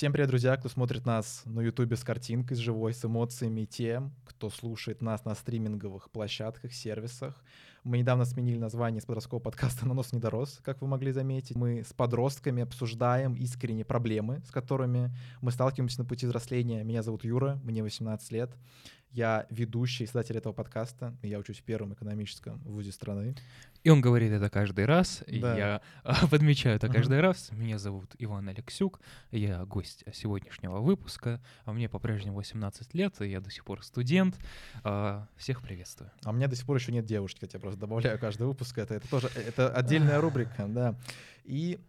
Всем привет, друзья, кто смотрит нас на ютубе с картинкой, с живой, с эмоциями, тем, кто слушает нас на стриминговых площадках, сервисах. Мы недавно сменили название с подросткового подкаста «На нос не дорос», как вы могли заметить. Мы с подростками обсуждаем искренние проблемы, с которыми мы сталкиваемся на пути взросления. Меня зовут Юра, мне 18 лет. Я ведущий, издатель этого подкаста. Я учусь в первом экономическом вузе страны. И он говорит это каждый раз. Да. Я а, подмечаю это каждый раз. Меня зовут Иван Алексюк. Я гость сегодняшнего выпуска. А мне по-прежнему 18 лет, и я до сих пор студент. А, Всех приветствую. А у меня до сих пор еще нет девушки, хотя я просто добавляю каждый выпуск. Это, это тоже это отдельная рубрика, да. И,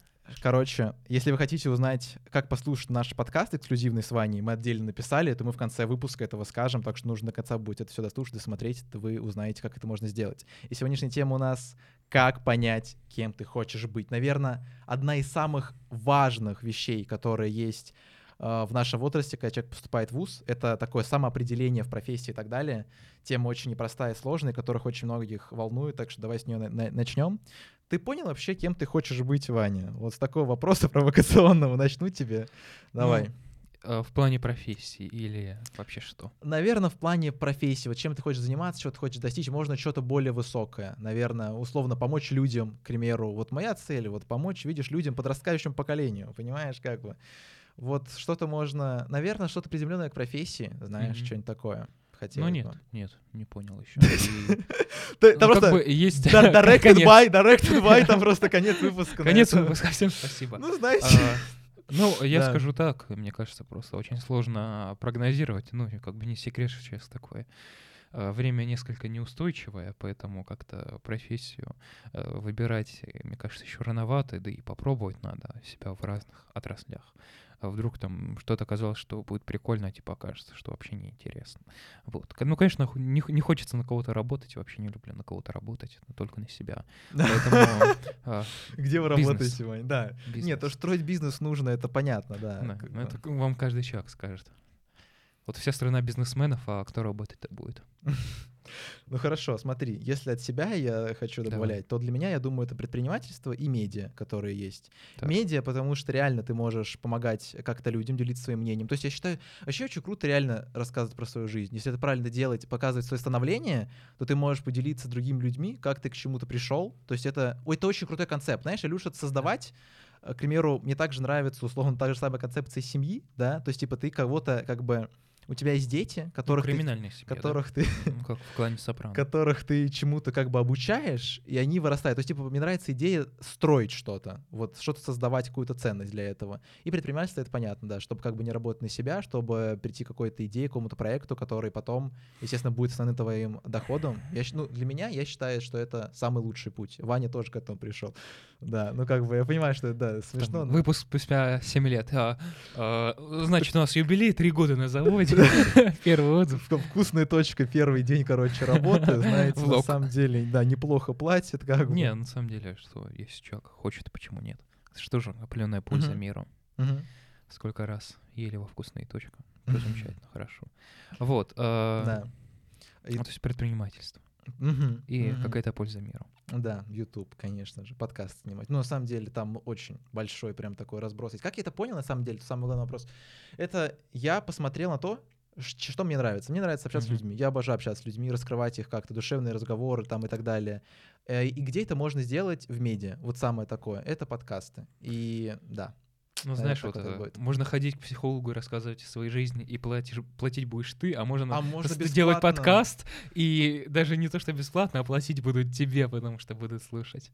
короче, если вы хотите узнать, как послушать наш подкаст эксклюзивный с Ваней, мы отдельно написали, то мы в конце выпуска этого скажем, так что нужно до конца будет это все дослушать, досмотреть, то вы узнаете, как это можно сделать. И сегодняшняя тема у нас «Как понять, кем ты хочешь быть». Наверное, одна из самых важных вещей, которые есть э, в нашем возрасте, когда человек поступает в ВУЗ, это такое самоопределение в профессии и так далее. Тема очень непростая и сложная, которых очень многих волнует, так что давай с нее начнем. Ты понял вообще, кем ты хочешь быть, Ваня? Вот с такого вопроса провокационного начну тебе. Давай. Ну, а, В плане профессии или вообще что? Наверное, в плане профессии, вот чем ты хочешь заниматься, чего ты хочешь достичь, можно что-то более высокое. Наверное, условно помочь людям, к примеру. Вот моя цель, вот помочь, видишь, людям, подрастающему поколению, понимаешь, как бы. Вот что-то можно, наверное, что-то приземленное к профессии, знаешь, Мгм. что-нибудь такое. Хотелось Ну нет, бы. нет, не понял еще. Там просто есть да- directed by, directed by, там просто конец выпуска. Конец выпуска, всем спасибо. Ну, знаете. А, Ну, я Да. скажу так, мне кажется, просто очень сложно прогнозировать. Ну, как бы не секрет, что сейчас такое. А, Время несколько неустойчивое, поэтому как-то профессию э, выбирать, э, мне кажется, еще рановато, да и попробовать надо себя в разных отраслях. А вдруг там что-то казалось, что будет прикольно, а типа окажется, что вообще неинтересно. Вот. Ну, конечно, не, не хочется на кого-то работать, вообще не люблю на кого-то работать, но только на себя. А, Где вы работаете, Вань? Да. Нет, то, что строить бизнес нужно, это понятно, да. Ну это вам каждый человек скажет. Вот вся страна бизнесменов, а кто работать-то будет? Ну хорошо, смотри, если от себя я хочу Давай. добавлять, то для меня, я думаю, это предпринимательство и медиа, которые есть. Так. Медиа, потому что реально ты можешь помогать как-то людям, делиться своим мнением. То есть я считаю, вообще очень круто реально рассказывать про свою жизнь. Если это правильно делать, показывать свое становление, то ты можешь поделиться с другими людьми, как ты к чему-то пришел. То есть это, ой, это очень крутой концепт. Знаешь, я люблю что-то создавать, Э, к примеру, мне также нравится, условно, та же самая концепция семьи, да, то есть, типа, ты кого-то, как бы, у тебя есть дети, Ну, которых ты, семья, да? которых ты Ну, как в клане Сопрано. которых ты чему-то как бы обучаешь, и они вырастают. То есть, типа, мне нравится идея строить что-то, вот что-то создавать, какую-то ценность для этого. И предпринимательство — это понятно, да, чтобы как бы не работать на себя, чтобы прийти к какой-то идее, к какому-то проекту, который потом, естественно, будет основным твоим доходом. Я, ну, для меня, я считаю, что это самый лучший путь. Ваня тоже к этому пришел. Да, ну как бы я понимаю, что это да, Там смешно. но- Выпуск спустя 7 лет. А, а, значит, у нас юбилей, 3 года на заводе. Первый отзыв. Вк- Вкусная точка, первый день, короче, работы, знаете, на самом деле, да, неплохо платят, как бы. Не, на самом деле, что если человек хочет, почему нет? Что же определенная польза миру. Сколько раз ели во вкусные точка. Всё замечательно, хорошо. Вот. а, Да. Ну, То есть предпринимательство. И какая-то польза миру. Да, YouTube, конечно же, подкаст снимать. Ну, на самом деле, там очень большой прям такой разброс. есть. Как я это понял, на самом деле, это самый главный вопрос. Это я посмотрел на то, что мне нравится. Мне нравится общаться Мгм. с людьми. Я обожаю общаться с людьми, раскрывать их как-то, душевные разговоры там и так далее. Э, И где это можно сделать в медиа? Вот самое такое. Это подкасты. И да. Ну, знаешь, вот это будет. можно ходить к психологу и рассказывать о своей жизни, и платишь, платить будешь ты, а можно, А можно делать бесплатно. подкаст, и даже не то, что бесплатно, а платить будут тебе, потому что будут слушать.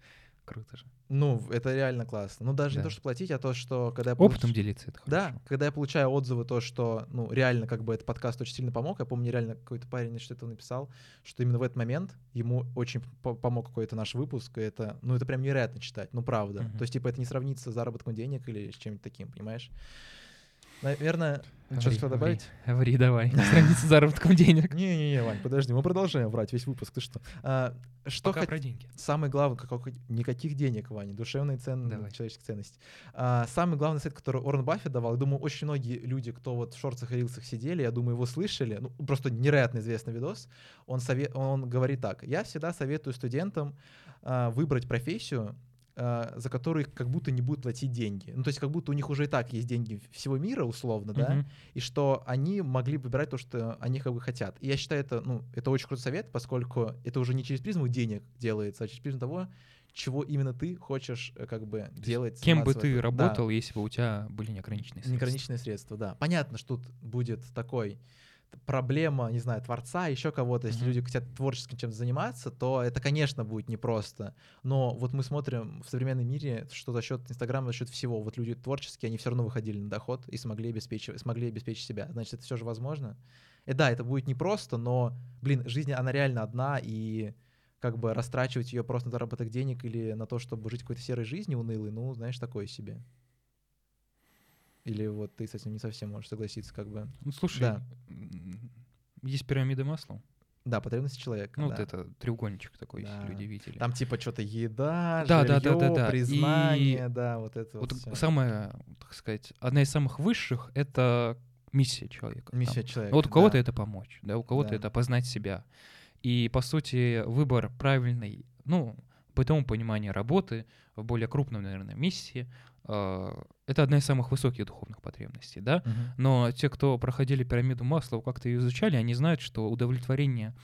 Круто же. Ну, это реально классно. Ну, даже не Да. то, что платить, а то, что когда я Опытом получ- делиться это Да, хорошо. когда я получаю отзывы, то, что, ну, реально, как бы этот подкаст очень сильно помог. Я помню, реально какой-то парень что-то написал, что именно в этот момент ему очень по- помог какой-то наш выпуск, и это, ну, это прям невероятно читать, ну, правда. Мгм. То есть, типа, это не сравнится с заработком денег или с чем-нибудь таким, понимаешь? Наверное, что говори. добавить? Говори, давай. Страница заработком денег. Не-не-не, Вань, подожди, мы продолжаем врать весь выпуск, ты что? А, что Пока хот- про деньги. Самый главный, как, как- никаких денег, Ваня, душевные ценности, человеческие ценности. А, самый главный совет, который Уоррен Баффет давал, я думаю, очень многие люди, кто вот в шортах и рилсах сидели, я думаю, его слышали, ну, просто невероятно известный видос, он, сове- он говорит так, я всегда советую студентам а, выбрать профессию, за которые как будто не будут платить деньги. Ну, то есть как будто у них уже и так есть деньги всего мира, условно, да, Мгм. и что они могли выбирать то, что они как бы хотят. И я считаю, это, ну, это очень крутой совет, поскольку это уже не через призму денег делается, а через призму того, чего именно ты хочешь э, как бы делать. Кем бы ты этом. Да. работал, если бы у тебя были неограниченные средства? Неограниченные средства, да. Понятно, что тут будет такой проблема, не знаю, творца, еще кого-то, если Мгм. люди хотят творческим чем-то заниматься, то это, конечно, будет непросто. Но вот мы смотрим в современном мире, что за счет Инстаграма, за счет всего, вот люди творческие, они все равно выходили на доход и смогли обеспечить, смогли обеспечить себя. Значит, это все же возможно. И да, это будет непросто, но, блин, жизнь, она реально одна, и как бы растрачивать ее просто на заработок денег или на то, чтобы жить какой-то серой жизнью унылой, ну, знаешь, такое себе. Или вот ты с этим не совсем можешь согласиться, как бы. Ну, слушай, Да. есть пирамида масла. Да, потребности человека. Ну, да. вот это треугольничек такой, если Да. люди видели. Там типа что-то еда, Да, да, да, да, да. И признание, да, вот это вот. Вот всё. самая, так сказать, одна из самых высших — это миссия человека. там. Миссия человека. Вот у кого-то да. это помочь, да, у кого-то Да. это познать себя. И, по сути, выбор правильной, ну, по тому пониманию работы в более крупном, наверное, миссии, э, это одна из самых высоких духовных потребностей, да. Мгм. Но те, кто проходили пирамиду Маслоу, как-то ее изучали, они знают, что удовлетворение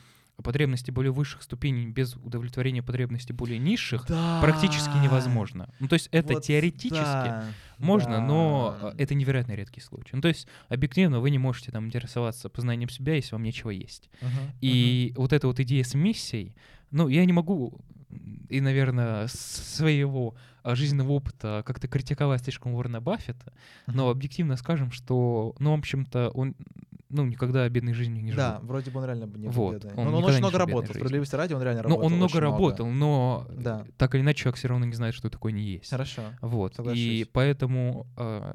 потребностей более высших ступеней без удовлетворения потребностей более низших практически Да. невозможно. Ну, то есть это Вот теоретически да, можно, но да. э, это невероятно редкий случай. Ну, то есть объективно вы не можете там интересоваться познанием себя, если вам нечего есть. Мгм, И вот эта вот идея с миссией, ну, я не могу, и, наверное, своего а, жизненного опыта как-то критиковать слишком Уоррена Баффета, но объективно скажем, что, ну, в общем-то, он, ну, никогда бедной жизнью не жил. Да, вроде бы он реально бы не был Вот, бедный. он Но он очень много работал. Справедливости ради, он реально Ну, работал. он много работал, но Да. так или иначе человек все равно не знает, что такое не есть. Хорошо. Вот. И Соглашусь. поэтому, э,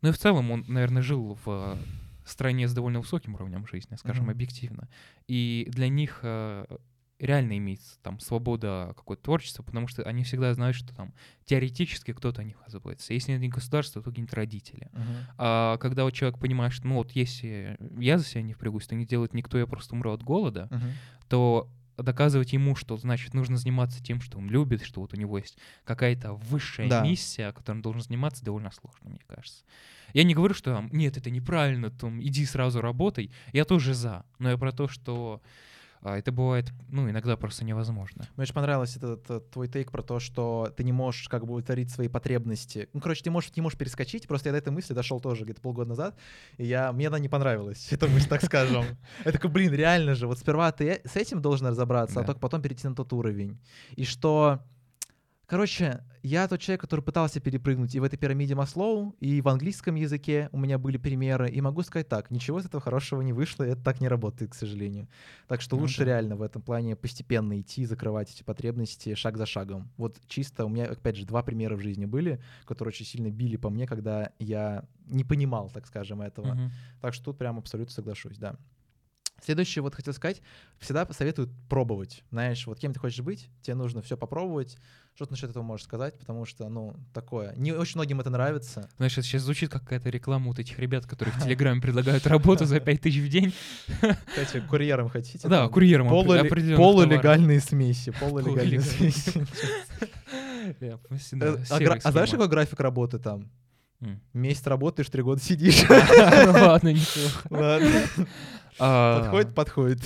ну и в целом он, наверное, жил в стране с довольно высоким уровнем жизни, скажем, Мгм. объективно. И для них э, реально имеется там свобода какое-то творчество, потому что они всегда знают, что там теоретически кто-то о них заботится. Если не государство, то какие-нибудь родители. Мгм. А когда вот человек понимает, что ну вот если я за себя не впрягусь, то не делает никто, я просто умру от голода, Мгм. то доказывать ему, что, значит, нужно заниматься тем, что он любит, что вот у него есть какая-то высшая Да. миссия, которой он должен заниматься, довольно сложно, мне кажется. Я не говорю, что там, нет, это неправильно, там, иди сразу работай. Я тоже за. Но я про то, что это бывает, ну, иногда просто невозможно. Мне очень понравился этот, этот твой тейк про то, что ты не можешь как бы удовлетворить свои потребности. Ну, короче, ты можешь, не можешь перескочить. Просто я до этой мысли дошел тоже где-то полгода назад, и я, мне она не понравилась, эта мысль, так скажем. Я такой, блин, реально же, вот сперва ты с этим должен разобраться, а только потом перейти на тот уровень. И что... Короче, я тот человек, который пытался перепрыгнуть и в этой пирамиде Маслоу, и в английском языке у меня были примеры, и могу сказать так, ничего из этого хорошего не вышло, и это так не работает, к сожалению. Так что Ну лучше да. реально в этом плане постепенно идти, закрывать эти потребности шаг за шагом. Вот чисто у меня, опять же, два примера в жизни были, которые очень сильно били по мне, когда я не понимал, так скажем, этого. Мгм. Так что тут прям абсолютно соглашусь, да. Следующее, вот хотел сказать, всегда советуют пробовать. Знаешь, вот кем ты хочешь быть, тебе нужно все попробовать. Что ты насчет этого можешь сказать? Потому что, ну, такое. Не очень многим это нравится. Знаешь, это сейчас звучит как какая-то реклама вот этих ребят, которые в Телеграме предлагают работу за 5000 в день. Кстати, курьером хотите? Да, курьером Полулегальные смеси. Полулегальные смеси. Э, А а знаешь, какой график работы там? Месяц работаешь, три года сидишь. Ладно. Ладно. А, Подходит, подходит.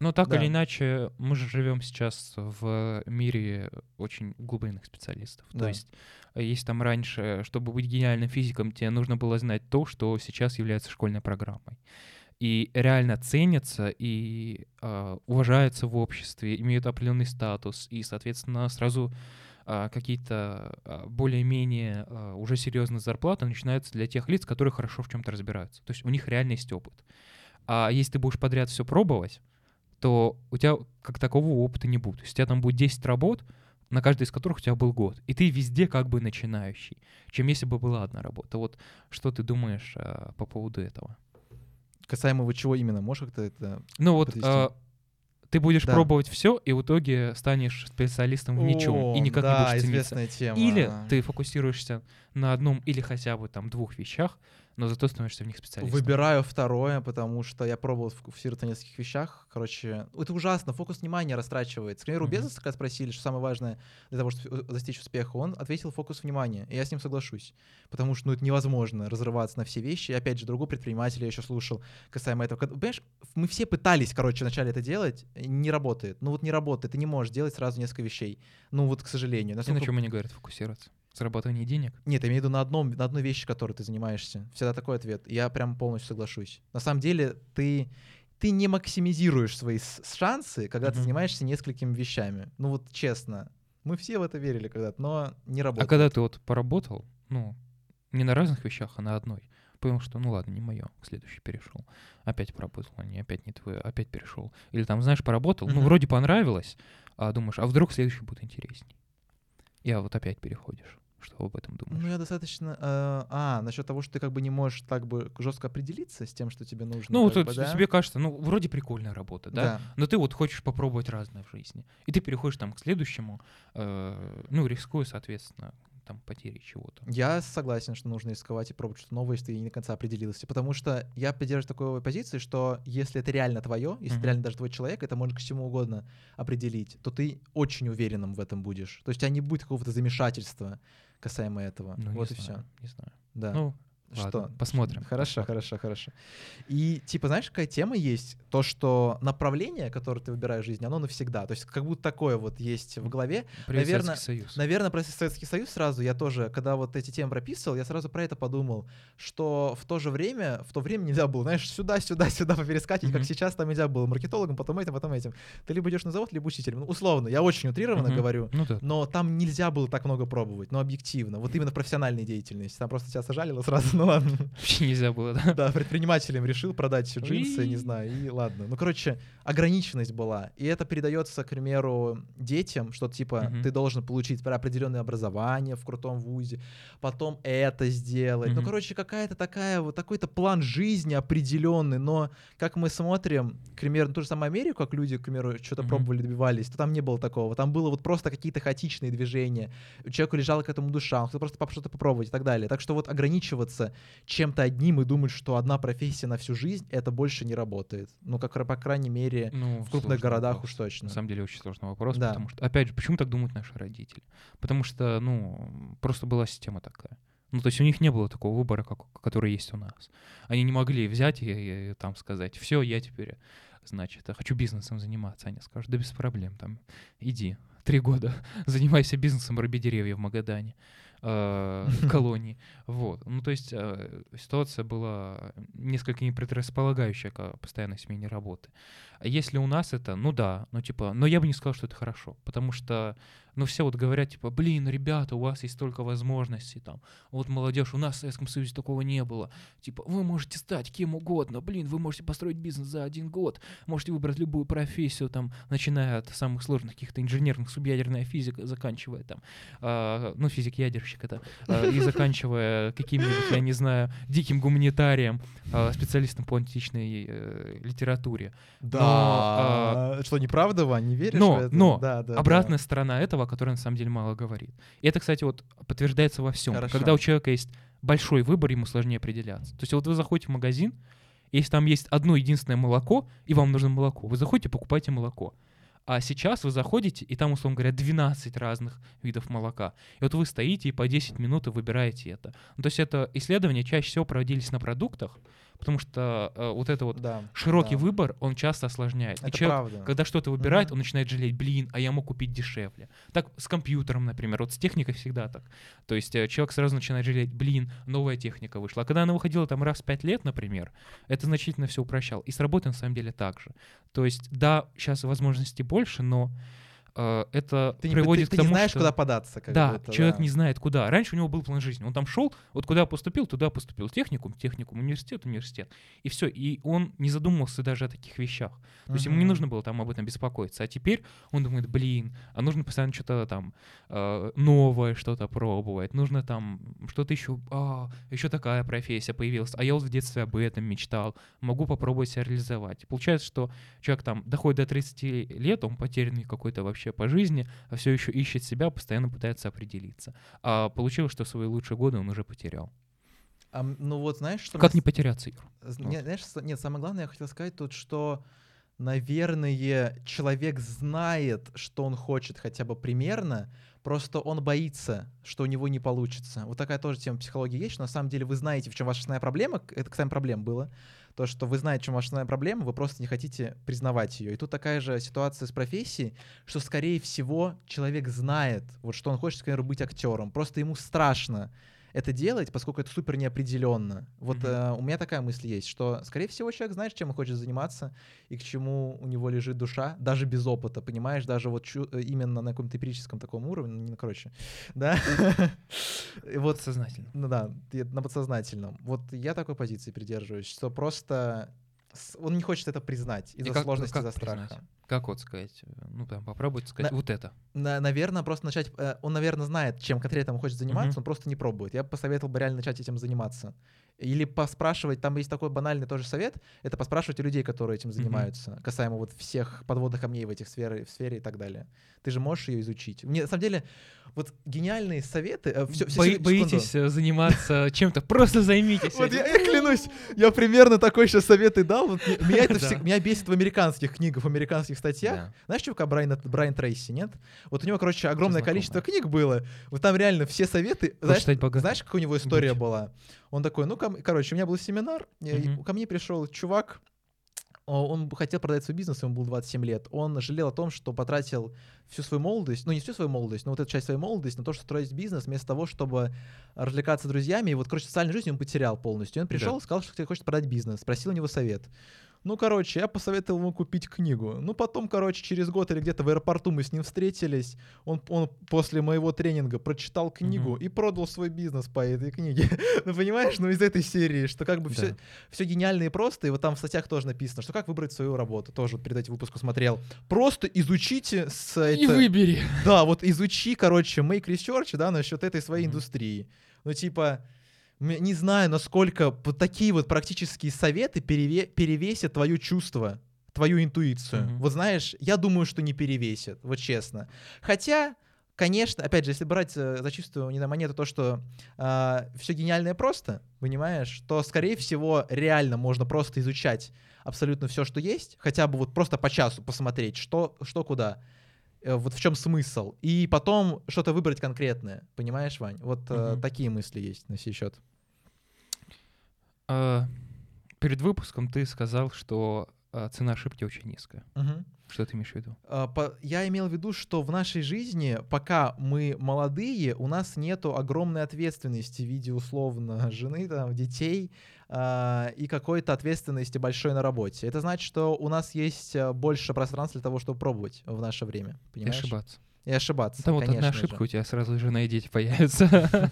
Ну, так Да. или иначе, мы же живем сейчас в мире очень глубинных специалистов. То Да. есть, э, если там раньше, чтобы быть гениальным физиком, тебе нужно было знать то, что сейчас является школьной программой. И реально ценятся и а, уважаются в обществе, имеют определенный статус, и, соответственно, сразу а, какие-то а, более-менее уже серьезные зарплаты начинаются для тех лиц, которые хорошо в чем-то разбираются. То есть у них реально есть опыт. А если ты будешь подряд все пробовать, то у тебя как такового опыта не будет. То есть у тебя там будет 10 работ, на каждой из которых у тебя был год. И ты везде как бы начинающий, чем если бы была одна работа. Вот что ты думаешь а, по поводу этого? Касаемо вот чего именно, можешь как-то это... Ну вот а, ты будешь Да. пробовать все, и в итоге станешь специалистом в ничем, О, и никак да, не будешь известная тема. Или ты фокусируешься на одном или хотя бы там двух вещах, но зато становишься в них специалистом. Выбираю второе, потому что я пробовал фокусироваться на нескольких вещах. Короче, это ужасно, фокус внимания растрачивается. К примеру, Мгм. Безоса, когда спросили, что самое важное для того, чтобы достичь успеха, он ответил фокус внимания, и я с ним соглашусь. Потому что ну, это невозможно разрываться на все вещи. И опять же, другого предпринимателя я еще слушал касаемо этого. Понимаешь, мы все пытались, короче, вначале это делать, не работает. Ну вот не работает, ты не можешь делать сразу несколько вещей. Ну вот, к сожалению. И на Насколько- чем они говорят фокусироваться? Зарабатывание денег? нет, я имею в виду на, одном, на одной вещи, которой ты занимаешься. Всегда такой ответ. Я прям полностью соглашусь. На самом деле ты, ты не максимизируешь свои шансы, когда ты Мгм. занимаешься несколькими вещами. Ну вот честно. Мы все в это верили когда-то, но не работает. А когда ты вот поработал, ну, не на разных вещах, а на одной, понял, что ну ладно, не мое, следующий перешел. Опять поработал, а не опять не твое, опять перешел. Или там, знаешь, поработал, ну, вроде понравилось, а думаешь, а вдруг следующий будет интересней. А вот опять переходишь. Что об этом думаешь? Ну, я достаточно... э, а, насчет того, что ты как бы не можешь так бы жестко определиться с тем, что тебе нужно. Ну, вот бы, да? тебе кажется, ну, вроде прикольная работа, да? Да. Но ты вот хочешь попробовать разное в жизни. И ты переходишь там к следующему, э, ну, рискуя, соответственно, там, потерей чего-то. Я согласен, что нужно рисковать и пробовать что-то новое, если ты не до конца определился. Потому что я поддерживаю такой позиции, что если это реально твое, если Мгм. это реально даже твой человек, это можно к чему угодно определить, то ты очень уверенным в этом будешь. То есть у тебя не будет какого-то замешательства касаемо этого. Ну, вот и знаю, все. не знаю. Да. Ну, что? ладно, посмотрим. Хорошо, хорошо, хорошо. И типа, знаешь, какая тема есть? То, что направление, которое ты выбираешь в жизни, оно навсегда. То есть как будто такое вот есть в голове, Привет, наверно, Советский Союз. Наверное, про Советский Союз сразу я тоже, когда вот эти темы прописывал, я сразу про это подумал, что в то же время, в то время нельзя было, знаешь, сюда, сюда, сюда поперескакивать, как Мгм. сейчас там нельзя было маркетологом, потом этим, потом этим. Ты либо идешь на завод, либо учителем. Ну, условно, я очень утрированно Мгм. говорю, Ну да. но там нельзя было так много пробовать, но объективно. Вот именно профессиональной деятельности. Там просто тебя сожалило сразу, ну ладно. Вообще нельзя было, да? Да, предпринимателем решил продать все джинсы, не знаю, и ладно. Ну, короче, ограниченность была. И это передается, к примеру, детям, что типа ты должен получить определенное образование в крутом вузе, потом это сделать. Ну, короче, какая-то такая вот такой-то план жизни определенный, но как мы смотрим, к примеру, на ту же самую Америку, как люди, к примеру, что-то пробовали, добивались, то там не было такого. Там было вот просто какие-то хаотичные движения. У человека лежала к этому душа, он хотел просто что-то попробовать и так далее. Так что вот ограничиваться чем-то одним и думать, что одна профессия на всю жизнь, это больше не работает. Ну, как, по крайней мере, Ну, в крупных городах вопрос. уж точно. На самом деле очень сложный вопрос, Да. потому что, опять же, почему так думают наши родители? Потому что, ну, просто была система такая. Ну, то есть у них не было такого выбора, как, который есть у нас. Они не могли взять и, и там сказать, все, я теперь, значит, хочу бизнесом заниматься. Они скажут, да без проблем, там, иди, три года, занимайся бизнесом, руби деревья в Магадане, э, в колонии. Вот. Ну, то есть э, ситуация была несколько непредрасполагающая к постоянной смене работы. А если у нас это, ну да, ну типа, но я бы не сказал, что это хорошо, потому что, ну все вот говорят, типа, блин, ребята, у вас есть столько возможностей, там, вот молодежь, у нас в Советском Союзе такого не было, типа, вы можете стать кем угодно, блин, вы можете построить бизнес за один год, можете выбрать любую профессию, там, начиная от самых сложных каких-то инженерных, субъядерная физика, заканчивая там, а, ну, физик-ядерщик это, а, и заканчивая каким-нибудь, я не знаю, диким гуманитарием, а, специалистом по античной э, литературе. Да. а, Что, неправда, Вань, не веришь но, но Да, да, да. Обратная сторона этого, о которой на самом деле мало говорит. И это, кстати, вот подтверждается во всем. Хорошо. Когда у человека есть большой выбор, ему сложнее определяться. То есть вот вы заходите в магазин, если там есть одно единственное молоко, и вам нужно молоко, вы заходите, покупаете молоко. А сейчас вы заходите, и там, условно говоря, 12 разных видов молока. И вот вы стоите и по 10 минут и выбираете это. Ну, то есть это исследования чаще всего проводились на продуктах, потому что э, вот это вот Да, широкий да. выбор, он часто осложняет. И Это человек, правда. когда что-то выбирает, Мгм. он начинает жалеть, блин, а я мог купить дешевле. Так с компьютером, например, вот с техникой всегда так. То есть э, человек сразу начинает жалеть, блин, новая техника вышла. А когда она выходила там раз в пять лет, например, это значительно все упрощало. И с работой на самом деле так же. То есть, да, сейчас возможностей больше, но это Ты, не- приводит ты- ты к тому, не знаешь, что... куда податься. Как да, будто, человек да. не знает куда. Раньше у него был план жизни. Он там шел, вот куда поступил, туда поступил. Техникум, техникум, университет, университет. И все. И он не задумывался даже о таких вещах. То есть ему не нужно было там об этом беспокоиться. А теперь он думает, блин, а нужно постоянно что-то там э, новое что-то пробовать. Нужно там что-то еще, а, еще такая профессия появилась. А я вот в детстве об этом мечтал. Могу попробовать себя реализовать. Получается, что человек там доходит до 30 лет, он потерянный какой-то вообще по жизни, а все еще ищет себя, постоянно пытается определиться. А получилось, что свои лучшие годы он уже потерял. А, ну вот знаешь, что... Как мне не потеряться, с- Вот. не- знаешь, с- нет, самое главное, я хотел сказать тут, что, наверное, человек знает, что он хочет хотя бы примерно, просто он боится, что у него не получится. Вот такая тоже тема психологии есть, что на самом деле вы знаете, в чем ваша основная проблема. Это, кстати, проблема было. То, что вы знаете, чем ваша проблема, вы просто не хотите признавать ее. И тут такая же ситуация с профессией, что, скорее всего, человек знает, вот что он хочет, например, быть актером. Просто ему страшно это делать, поскольку это супер неопределенно. Вот Мгм. э, у меня такая мысль есть, что, скорее всего, человек знает, чем он хочет заниматься и к чему у него лежит душа, даже без опыта, понимаешь, даже вот чу- э, именно на каком-то эмпирическом таком уровне, ну, не, короче, да. Вот Сознательно. ну да, на подсознательном. Вот я такой позиции придерживаюсь, что просто он не хочет это признать из-за как- сложности, как из-за признать? страха. Как вот сказать? э, Ну, прям попробуйте сказать На- вот это. наверное, просто начать... э, Он, наверное, знает, чем конкретно он хочет заниматься, Мгм. он просто не пробует. Я бы посоветовал бы реально начать этим заниматься. Или поспрашивать, там есть такой банальный тоже совет, это поспрашивать у людей, которые этим занимаются, касаемо вот всех подводных камней в этих сфере, в сфере и так далее. Ты же можешь ее изучить. Мне, на самом деле, вот гениальные советы... э, всё- всё- Бои- секунду. боитесь э, заниматься чем-то, просто займитесь Вот я, клянусь, я примерно такой сейчас совет и дал. Вот меня это меня бесит в американских книгах, в американских статьях. Да. Знаешь, чувака Брайана, Брайан Трейси, нет? Вот у него, короче, огромное количество книг было. Вот там реально все советы... Знаешь, какая у него история Будь. была? Он такой, ну, ко короче, у меня был семинар, Мгм. ко мне пришел чувак, он хотел продать свой бизнес, ему было 27 лет. Он жалел о том, что потратил всю свою молодость, ну не всю свою молодость, но вот эту часть своей молодости на то, чтобы строить бизнес, вместо того, чтобы развлекаться с друзьями. И вот, короче, социальную жизнь он потерял полностью. И он пришел Да. сказал, что хочет продать бизнес. Спросил у него совет. Ну, короче, я посоветовал ему купить книгу. Ну, потом, короче, через год или где-то в аэропорту мы с ним встретились. Он, он после моего тренинга прочитал книгу Мгм. и продал свой бизнес по этой книге. ну, понимаешь, ну, из этой серии, что как бы все, Да. все гениально и просто. И вот там в статьях тоже написано, что как выбрать свою работу. Тоже вот перед этим выпуском смотрел. Просто изучите с И это- выбери. да, вот изучи, короче, make research, да, насчет этой своей Мгм. индустрии. Ну, типа, не знаю, насколько вот такие вот практические советы переве- перевесят твое чувство, твою интуицию. Мгм. Вот знаешь, я думаю, что не перевесят, вот честно. Хотя, конечно, опять же, если брать э, за чистую не на монету то, что все гениальное просто, понимаешь, то, скорее всего, реально можно просто изучать абсолютно все, что есть, хотя бы вот просто по часу посмотреть, что, что куда э, вот в чем смысл, и потом что-то выбрать конкретное, понимаешь, Вань? Вот э, Мгм. такие мысли есть на сей счет. А, Перед выпуском ты сказал, что цена ошибки очень низкая. Что ты имеешь в виду? А, Я имел в виду, что в нашей жизни, пока мы молодые, у нас нету огромной ответственности в виде условно жены, там, детей а, и какой-то ответственности большой на работе. Это значит, что у нас есть а, больше пространства для того, чтобы пробовать в наше время. И Понимаешь? ошибаться. И ошибаться. Там вот одна конечно же. ошибка, у тебя сразу жена и дети появятся.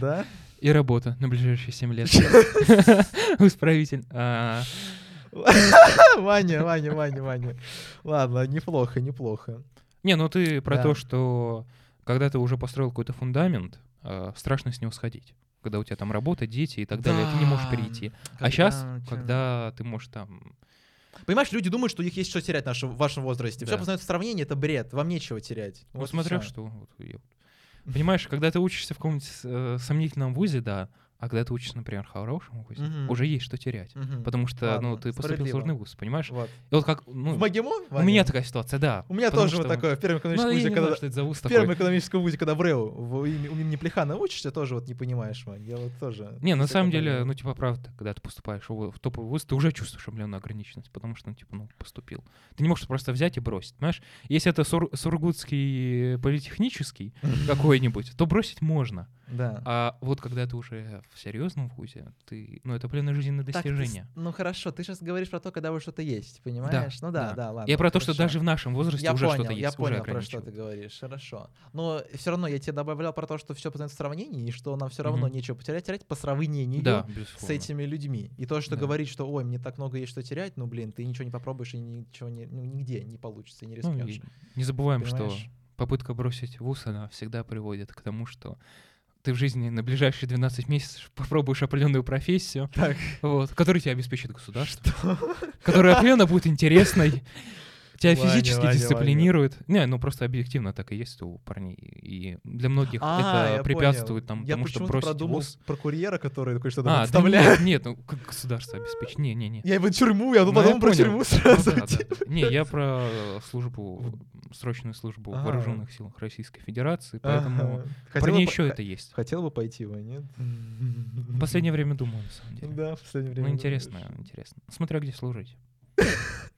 Да? И работа на ближайшие 7 лет. Исправитель. Ваня, Ваня, Ваня, Ваня. Ладно, неплохо, неплохо. Не, ну ты про Да. то, что когда ты уже построил какой-то фундамент, а, страшно с него сходить. Когда у тебя там работа, дети и так далее, ты не можешь перейти. А сейчас, когда ты можешь там... Понимаешь, люди думают, что у них есть что терять в нашем- в вашем возрасте. Все Да. познают в сравнении, это бред. Вам нечего терять. Ну, Вот смотря что. вот- Понимаешь, когда ты учишься в каком-нибудь э, сомнительном вузе, да, а когда ты учишься, например, в хорошем вузе, Мгм. уже есть что терять. Мгм. Потому что, ну, Ладно, ты поступил в сложный вуз, понимаешь? Вот. И вот как, ну, в МГИМО? у Ваня? меня такая ситуация, да. У меня тоже вот что- такое в первом Ну, экономическом я вузе, когда... знаю, что это за вуз В такой. первом экономическом вузе, когда в РЭУ в у Неплехана учишься, тоже вот не понимаешь, Вань. Я вот тоже... Не, на всё самом деле, ну, типа, правда, когда ты поступаешь в в топовый вуз, ты уже чувствуешь определенную ограниченность, потому что, ну, типа, ну, поступил. Ты не можешь просто взять и бросить, понимаешь? Если это Сур- Сургутский политехнический какой-нибудь, то бросить можно. Да. А вот когда ты уже в серьезном вузе, ты, ну, это определенное жизненное Так ты достижение. ну хорошо, ты сейчас говоришь про то, когда уже что-то есть, понимаешь? ну да, да. да, ладно. Я про то, что хорошо. даже в нашем возрасте Я уже понял, что-то я есть, понял, уже про что ты говоришь, хорошо. Но все равно я тебе добавлял про то, что все познается в сравнении, и что нам все равно Мгм. нечего потерять, терять по сравнению Да, с этими людьми. И то, что Да. говорить, что ой, мне так много есть что терять, ну блин, ты ничего не попробуешь и ничего не, ну, нигде не получится, и не Ну, рискнешь. и не забываем, что Понимаешь? попытка бросить вуз, она всегда приводит к тому, что ты в жизни на ближайшие 12 месяцев попробуешь определенную профессию, Так. вот, которая тебе обеспечит государство, которая определенно будет интересной. Тебя Ваня, физически Ваня, дисциплинирует. Не, ну просто объективно так и есть у парней. И для многих А, это препятствует понял. там, Я тому, чтобы почему-то бросить продумал вуз. про курьера, который такой что-то А, да подставляет. нет, нет, ну как государство обеспечит. Не, не, не. Я его тюрьму, я Ну, я про понял. тюрьму Ну сразу. да, да, да. Не, я про службу, срочную службу в А. вооруженных силах Российской Федерации, поэтому по- еще это есть. Хотел бы пойти, Вань, нет? В последнее время думаю, на самом деле. Да, в последнее время. Ну, интересно, интересно. Смотря где служить.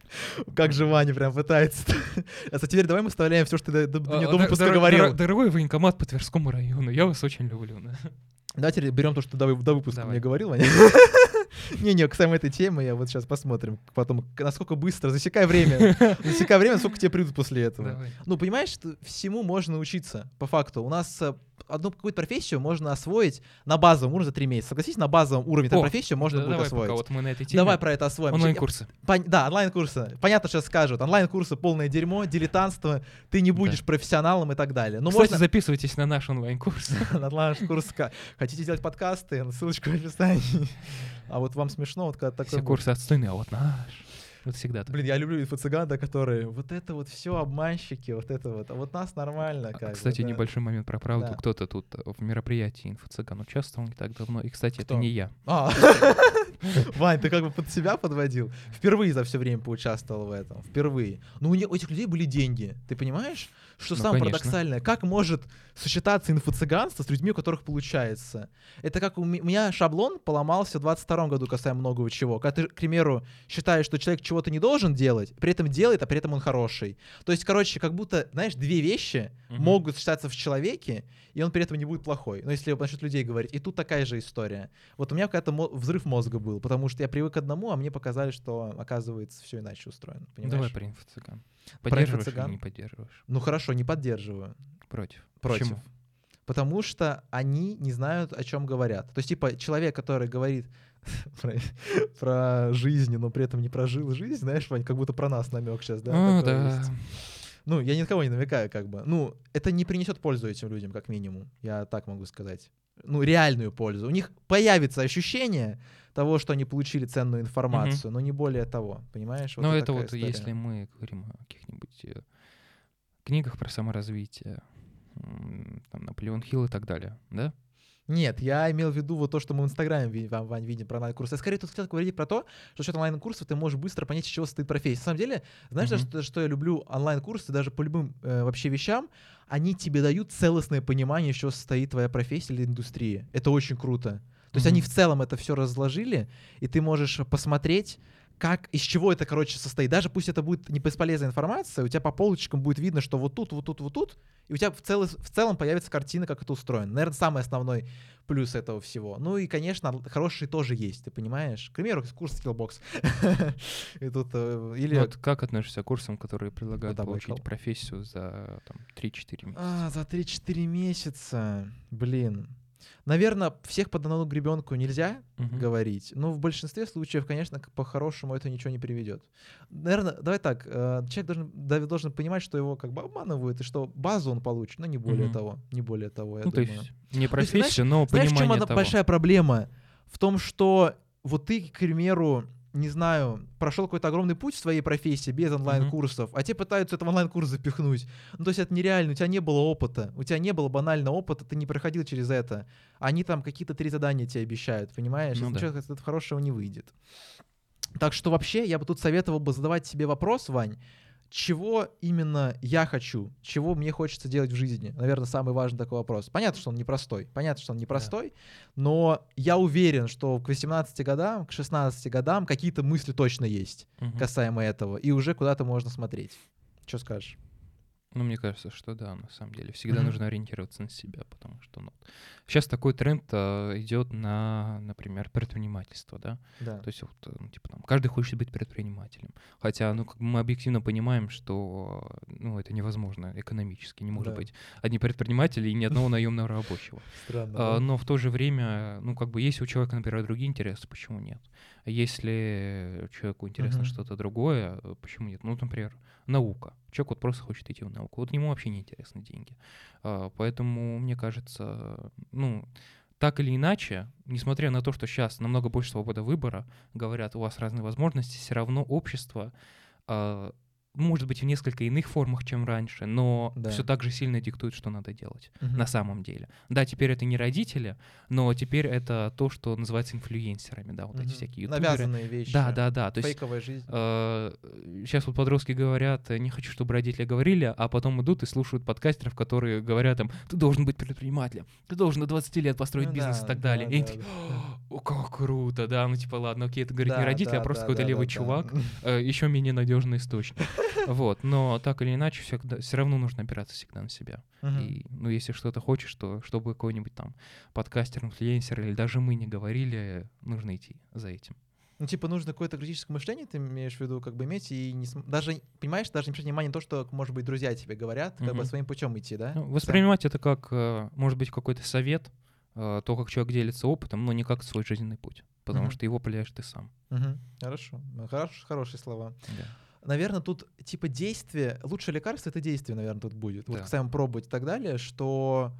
Как же Ваня прям пытается. А теперь давай мы вставляем все, что ты до, до, до выпуска говорил. дор- Дорогой военкомат по Тверскому району, я вас очень люблю. да. Давайте берем то, что до, до выпуска Давай. мне говорил, Ваня. Не-не, к самой этой теме я вот сейчас посмотрим. Потом, насколько быстро, засекай время. Засекай время, сколько тебе придут после этого. Ну, понимаешь, всему можно учиться, по факту. У нас э, одну какую-то профессию можно освоить на базовом уровне за три месяца. Согласись, на базовом уровне эту профессию можно Да, будет давай освоить. пока вот мы на этой теме. Давай про это освоим. Онлайн-курсы. Пон- Да, онлайн-курсы. Понятно, что скажут. Онлайн-курсы полное дерьмо, дилетантство, ты не будешь профессионалом и так далее. Ну, Кстати, можно... записывайтесь на наш онлайн-курс. на онлайн-курс. Хотите делать подкасты? Ссылочка в описании. А вот вам смешно, вот когда такой... Все курсы отстойные, а вот наш. Вот всегда так. Блин, я люблю инфо-цыган, которые вот это вот все обманщики, вот это вот. А вот нас нормально. А, Как бы, Кстати, да. небольшой момент про правду. Да. Кто-то тут э, в мероприятии инфо-цыган участвовал не так давно. И, кстати, Кто? это не я. А, Вань, ты как бы под себя подводил. Впервые за все время поучаствовал в этом. Впервые. Ну, у этих людей были деньги. Ты понимаешь? Что Ну, самое конечно. парадоксальное? Как может сочетаться инфо-цыганство с людьми, у которых получается? Это как у ме- у меня шаблон поломался в 22 году касаемо многого чего. Когда ты, к примеру, считаешь, что человек чего-то не должен делать, при этом делает, а при этом он хороший. То есть, короче, как будто, знаешь, две вещи Мгм. могут сочетаться в человеке, и он при этом не будет плохой. Но если насчет людей говорить. И тут такая же история. Вот у меня какая-то мо- взрыв мозга был, потому что я привык к одному, а мне показали, что, оказывается, все иначе устроено. Понимаешь? Давай про инфо-цыган. Поддерживаешь или не поддерживаешь? Ну хорошо, не поддерживаю. Против. Против. Почему? Потому что они не знают, о чем говорят. То есть, типа, человек, который говорит про, про жизнь, но при этом не прожил жизнь, знаешь, Вань, как будто про нас намек сейчас, да? Такой да. есть. Ну, я ни на кого не намекаю, как бы. Ну, это не принесет пользу этим людям, как минимум. Я так могу сказать. Ну, реальную пользу. У них появится ощущение того, что они получили ценную информацию, но не более того. Понимаешь? Вот и это вот история. если мы говорим о каких-нибудь э, книгах про саморазвитие, там, Наполеон Хилл и так далее, да? Нет, я имел в виду вот то, что мы в Инстаграме вам, Вань, видим про онлайн-курсы. Я скорее тут хотел говорить про то, что счет онлайн-курсов ты можешь быстро понять, из чего состоит профессия. На самом деле, знаешь, даже что, что я люблю онлайн-курсы, даже по любым э, вообще вещам, они тебе дают целостное понимание, из чего состоит твоя профессия или индустрия. Это очень круто. То есть Мгм. они в целом это все разложили, и ты можешь посмотреть, как, из чего это, короче, состоит. Даже пусть это будет не бесполезная информация, у тебя по полочкам будет видно, что вот тут, вот тут, вот тут, и у тебя в, цел- в целом появится картина, как это устроено. Наверное, самый основной плюс этого всего. Ну и, конечно, хорошие тоже есть, ты понимаешь? К примеру, курс Skillbox. И тут, э, Или... Вот как относишься к курсам, которые предлагают получить профессию за там, 3-4 месяца? А, за 3-4 месяца. Блин. Наверное, всех под одну гребенку нельзя Мгм. говорить. Но в большинстве случаев, конечно, по-хорошему это ничего не приведет. Наверное, давай так, э, человек должен, должен понимать, что его как бы обманывают, и что базу он получит, но не более Мгм. того. Не более того, я Ну, то думаю. есть не То есть, профессия, но Знаешь, в чем понимание она того. большая проблема? В том, что вот ты, к примеру, не знаю, прошел какой-то огромный путь в своей профессии без онлайн-курсов, а тебе пытаются это в онлайн-курс запихнуть. Ну, то есть это нереально, у тебя не было опыта, у тебя не было банального опыта, ты не проходил через это. Они там какие-то три задания тебе обещают, понимаешь? Ну да. ничего из этого хорошего не выйдет. Так что вообще я бы тут советовал бы задавать себе вопрос, Вань, чего именно я хочу, чего мне хочется делать в жизни? Наверное, самый важный такой вопрос. Понятно, что он непростой, понятно, что он непростой, но я уверен, что к 18 годам, к 16 годам какие-то мысли точно есть Мгм. касаемо этого, и уже куда-то можно смотреть. Что скажешь? Ну, мне кажется, что да, на самом деле. Всегда Мгм. нужно ориентироваться на себя, потому что ну, сейчас такой тренд а, идет на, например, предпринимательство, да. Да. То есть вот, э, ну, типа, там, каждый хочет быть предпринимателем. Хотя, ну, как мы объективно понимаем, что ну, это невозможно экономически. Не может Да. быть одни предприниматели и ни одного наемного рабочего. Странно. А, Но в то же время, ну, как бы, если у человека, например, другие интересы, почему нет? Если человеку интересно что-то другое, э, почему нет? Ну, например, наука. Человек вот просто хочет идти в науку. Вот ему вообще не интересны деньги. А, Поэтому, мне кажется, ну, так или иначе, несмотря на то, что сейчас намного больше свободы выбора, говорят, у вас разные возможности, все равно общество а, может быть, в несколько иных формах, чем раньше, но Да. все так же сильно диктует, что надо делать Мгм. на самом деле. Да, теперь это не родители, но теперь это то, что называется инфлюенсерами, да, вот эти Мгм. всякие ютуберы. Навязанные вещи. Да, да, да. То есть Фейковая жизнь. сейчас вот подростки говорят, э, не хочу, чтобы родители говорили, а потом идут и слушают подкастеров, которые говорят там, ты должен быть предпринимателем, ты должен до 20 лет построить Ну бизнес да, и так да, далее. И они да, такие, да. как круто, да, ну типа ладно, окей, это говорит не Да, родители, а да, просто да, какой-то да, левый да, да. чувак, еще менее надежный источник. Вот, но так или иначе, всегда, все равно нужно опираться всегда на себя. И, ну, если что-то хочешь, то чтобы какой-нибудь там подкастер, инфлюенсер или даже мы не говорили, нужно идти за этим. Ну, типа, нужно какое-то критическое мышление, ты имеешь в виду, как бы иметь, и не см- даже, понимаешь, даже не обращать внимание на то, что, может быть, друзья тебе говорят, как бы Мгм. своим путем идти, да? Ну, Сам. воспринимать это как, э, может быть, какой-то совет, э, то, как человек делится опытом, но не как свой жизненный путь, потому Мгм. что его определяешь ты сам. Мгм. Хорошо. Хорош, хорошие слова. Да. Наверное, тут типа действие, лучшее лекарство это действие, наверное, тут будет. Вот Да. сам пробовать и так далее, что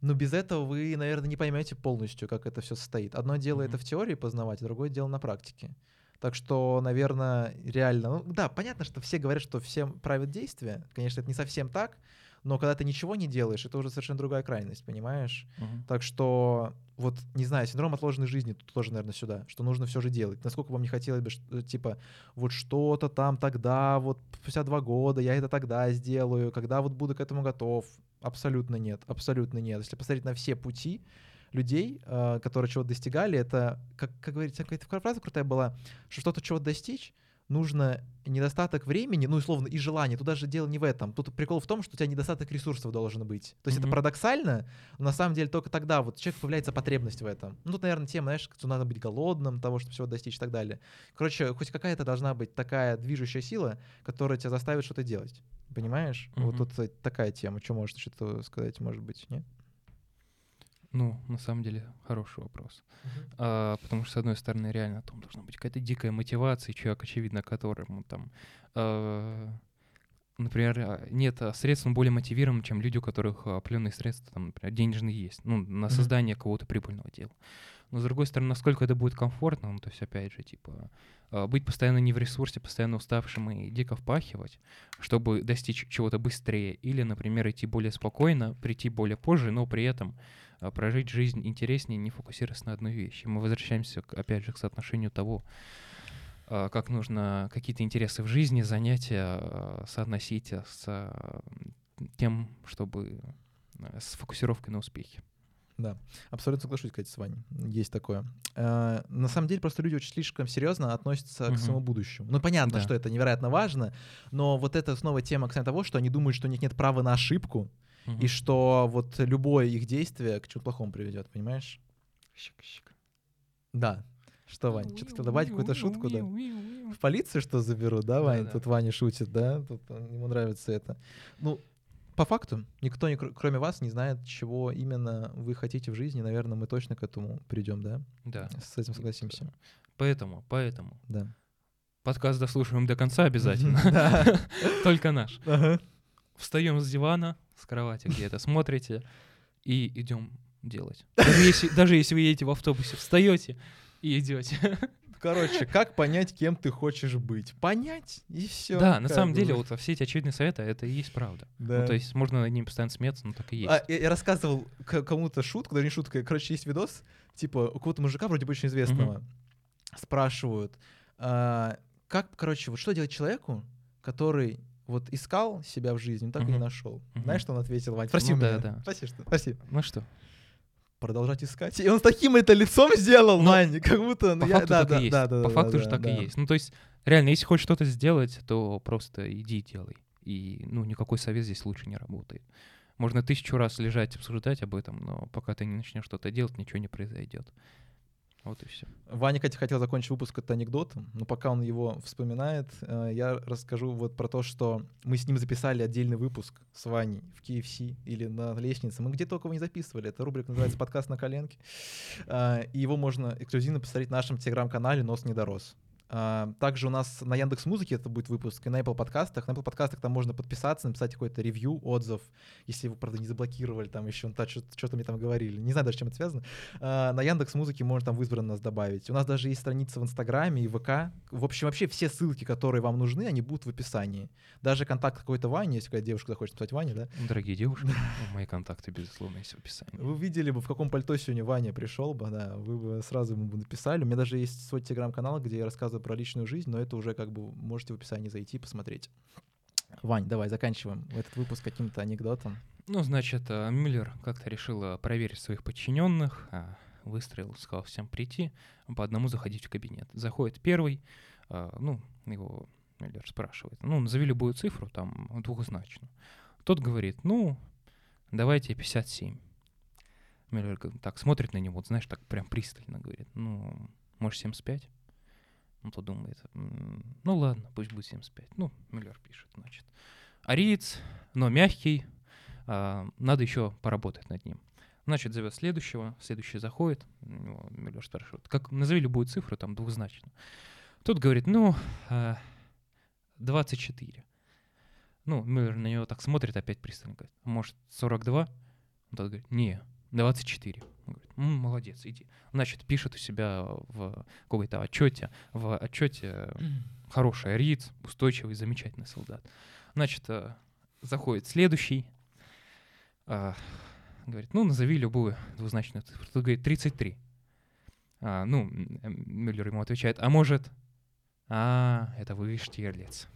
ну без этого вы, наверное, не поймете полностью, как это все состоит. Одно дело это Мгм. в теории познавать, а другое дело на практике. Так что, наверное, реально, ну да, понятно, что все говорят, что всем правят действия. Конечно, это не совсем так, но когда ты ничего не делаешь, это уже совершенно другая крайность, понимаешь? Мгм. Так что, вот, не знаю, синдром отложенной жизни тут тоже, наверное, сюда, что нужно все же делать. Насколько вам не хотелось бы, что, типа, вот что-то там тогда, вот спустя два года я это тогда сделаю, когда вот буду к этому готов. Абсолютно нет, абсолютно нет. Если посмотреть на все пути людей, э, которые чего-то достигали, это, как, как говорится, какая-то фраза крутая была, что что-то чего-то достичь, нужно недостаток времени, ну, условно, и желания. Тут даже дело не в этом. Тут прикол в том, что у тебя недостаток ресурсов должен быть. То есть это Мгм. парадоксально, но на самом деле только тогда вот у человека появляется потребность в этом. Ну, тут, наверное, тема, знаешь, что надо быть голодным, того, чтобы всего достичь и так далее. Короче, хоть какая-то должна быть такая движущая сила, которая тебя заставит что-то делать. Понимаешь? Вот Мгм. тут такая тема. Что можешь что-то сказать, может быть, нет? Ну, на самом деле, хороший вопрос. А, потому что, с одной стороны, реально там должна быть какая-то дикая мотивация, человек, очевидно, которому там, э, например, а, нет а, средств, он более мотивирован, чем люди, у которых определенные средства, там, например, денежные есть, ну, на Мгм. создание кого-то прибыльного дела. Но, с другой стороны, насколько это будет комфортно, ну, то есть, опять же, типа, а, быть постоянно не в ресурсе, постоянно уставшим и дико впахивать, чтобы достичь чего-то быстрее, или, например, идти более спокойно, прийти более позже, но при этом а, прожить жизнь интереснее, не фокусируясь на одной вещи. Мы возвращаемся, опять же, к соотношению того, а, как нужно какие-то интересы в жизни, занятия соотносить с тем, чтобы с фокусировкой на успехе. Да, абсолютно соглашусь, кстати, с Ваней. Есть такое. Э, На самом деле, просто люди очень слишком серьезно относятся к Мгм. своему будущему. Ну, понятно, Да. что это невероятно важно, но вот это снова тема касательно того, что они думают, что у них нет права на ошибку, и Мгм. что вот любое их действие к чему-то плохому приведет, понимаешь? Да. Что, Вань, что-то хотел добавить какую-то шутку, да? В полицию что заберут, да, Вань? Да-да. Тут Ваня шутит, да? Тут он- ему нравится это. Ну, по факту, никто, не, кр- кроме вас, не знает, чего именно вы хотите в жизни. Наверное, мы точно к этому придем, да? Да. С этим согласимся. Поэтому, поэтому Да. подкаст дослушиваем до конца обязательно. Только наш. Встаем с дивана, с кровати где-то, смотрите и идем делать. Даже если, даже если вы едете в автобусе, встаете и идете. Короче, как понять, кем ты хочешь быть? Понять, и все. Да, на самом деле, вот все эти очевидные советы, это и есть правда. Да. Ну, то есть можно над ними постоянно смеяться, но так и есть. А, я, я рассказывал кому-то шутку, даже не шутка, короче, есть видос, типа, у какого-то мужика, вроде бы очень известного, спрашивают, а, как, короче, вот что делать человеку, который вот искал себя в жизни, но так и не нашел. Мгм. Знаешь, что он ответил, Вань? Спроси Ну у да, меня. да. Спроси, что? Спроси. Ну что, Продолжать искать. И он с таким это лицом сделал, Ну, Вань, как будто... ну, по я- факту да, так да, и есть. да, да, По да, факту да, же так да. и есть. Ну, то есть, реально, если хочешь что-то сделать, то просто иди и делай. И, ну, никакой совет здесь лучше не работает. Можно тысячу раз лежать, обсуждать об этом, но пока ты не начнешь что-то делать, ничего не произойдет. Вот и все. Ваня, кстати, хотел закончить выпуск это анекдотом, но пока он его вспоминает, э, я расскажу вот про то, что мы с ним записали отдельный выпуск с Ваней в KFC или на лестнице. Мы где только его не записывали. Это рубрика называется «Подкаст на коленке». А, И его можно эксклюзивно посмотреть в нашем телеграм-канале «Нос не дорос». А, Также у нас на Яндекс Музыке это будет выпуск, и на Apple подкастах. На Apple подкастах там можно подписаться, написать какой-то ревью, отзыв, если вы, правда, не заблокировали там еще, ну, что-то мне там говорили. Не знаю даже, чем это связано. А, На Яндекс Музыке можно там в избранное нас добавить. У нас даже есть страница в Инстаграме и ВК. В общем, вообще все ссылки, которые вам нужны, они будут в описании. Даже контакт какой-то Вани, если какая девушка захочет написать Ване, да? Дорогие девушки, ну, мои контакты, безусловно, есть в описании. Вы видели бы, в каком пальто сегодня Ваня пришел бы, да, вы бы сразу ему бы написали. У меня даже есть свой телеграм-канал, где я рассказываю про личную жизнь, но это уже как бы можете в описании зайти и посмотреть. Вань, давай заканчиваем этот выпуск каким-то анекдотом. Ну, значит, э, Мюллер как-то решил проверить своих подчиненных, а, выстроил, сказал всем прийти, по одному заходить в кабинет. Заходит первый, а, ну, его Мюллер спрашивает, ну, назови любую цифру, там, двухзначную. Тот говорит, ну, давайте 57. Мюллер так смотрит на него, вот, знаешь, так прям пристально говорит, ну, может, 75? Он то думает, «М, ну ладно, пусть будет 75. Ну, Мюллер пишет, значит. Ариец, но мягкий, а, надо еще поработать над ним. Значит, зовет следующего, следующий заходит, у него Мюллер спрашивает, как, назови любую цифру, там, двухзначную. Тот говорит, ну, а, 24. Ну, Мюллер на него так смотрит, опять пристально говорит, может, 42? Он тот говорит, не, 24. Он говорит, «М, молодец, иди. Значит, пишет у себя в какой-то отчете, в отчете хороший ариец, устойчивый, замечательный солдат. Значит, э, заходит следующий, а, говорит, ну, назови любую двузначную цифру. Тот говорит, 33. А, ну, Мюллер ему отвечает, а может, а, это вы Штирлиц.